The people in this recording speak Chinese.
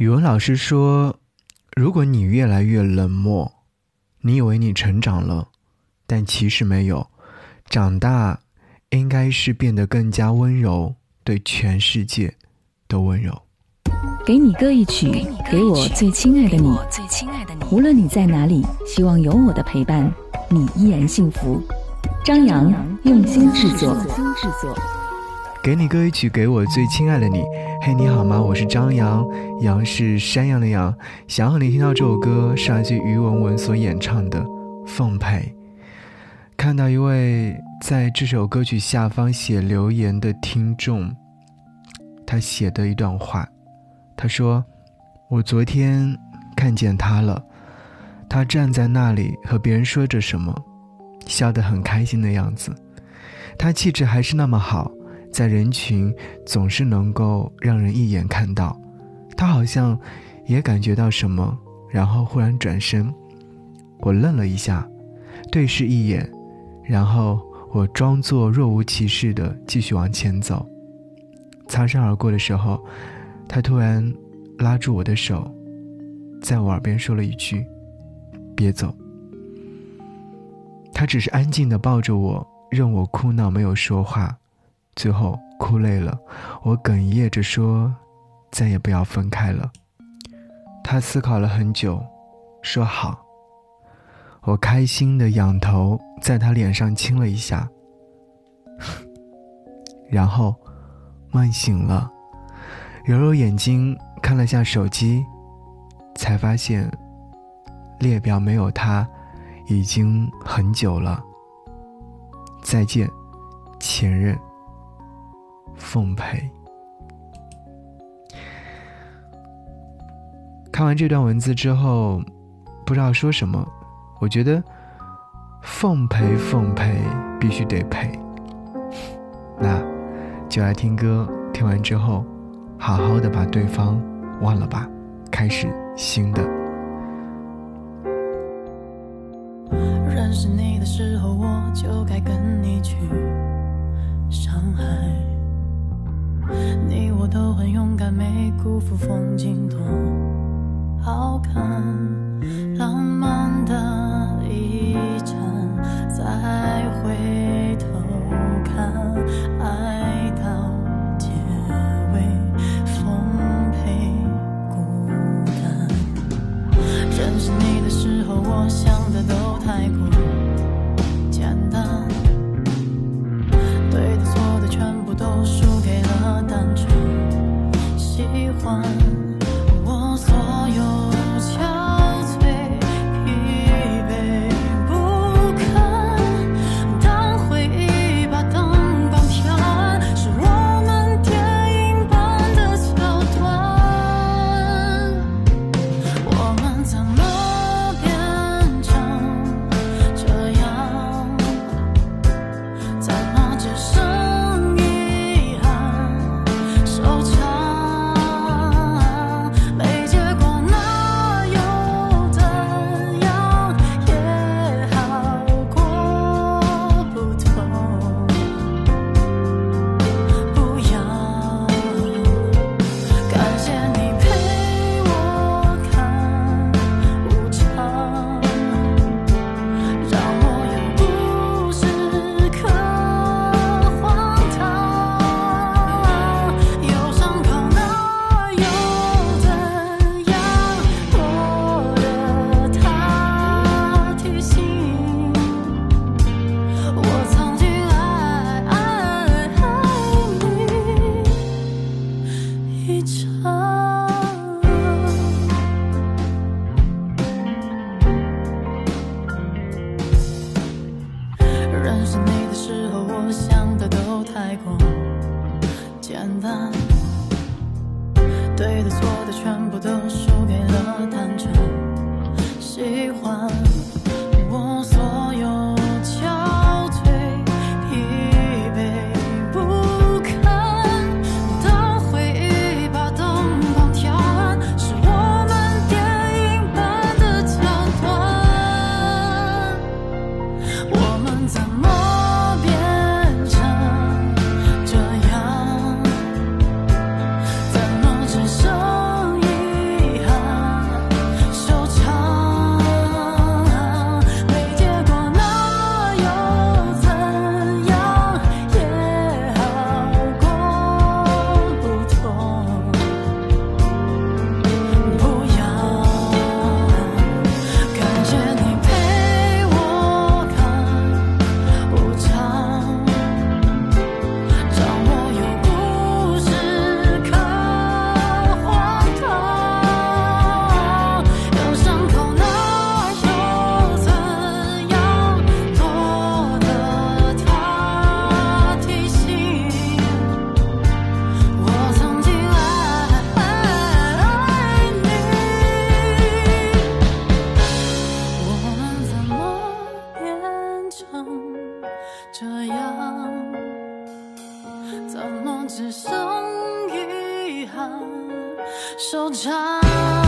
语文老师说：“如果你越来越冷漠，你以为你成长了，但其实没有。长大应该是变得更加温柔，对全世界都温柔。”给你歌一曲，给我最亲爱的你。无论你在哪里，希望有我的陪伴，你依然幸福。张扬用心制作。给你歌一曲，给我最亲爱的你。嘿，你好吗？我是张扬，杨是山羊的羊。想要你听到这首歌，是来自于文文所演唱的《奉陪》。看到一位在这首歌曲下方写留言的听众，他写的一段话，他说：“我昨天看见他了，他站在那里和别人说着什么，笑得很开心的样子。他气质还是那么好。”在人群总是能够让人一眼看到，他好像也感觉到什么，然后忽然转身。我愣了一下，对视一眼，然后我装作若无其事的继续往前走。擦身而过的时候，他突然拉住我的手，在我耳边说了一句：“别走。”他只是安静的抱着我，任我哭闹，没有说话。最后哭累了，我哽咽着说：“再也不要分开了。”他思考了很久，说：“好。”我开心的仰头在他脸上亲了一下，然后梦醒了，揉揉眼睛看了下手机，才发现列表没有他已经很久了。再见，前任。奉陪。看完这段文字之后，不知道说什么。我觉得奉陪奉陪必须得陪。那就来听歌，听完之后，好好的把对方忘了吧，开始新的。看浪漫的一站再回头看爱到结尾奉陪孤单。认识你的时候我想的都太过简单对的错的全部都输给了单。纯喜欢。简单对的错的全部都是宋雨涵收场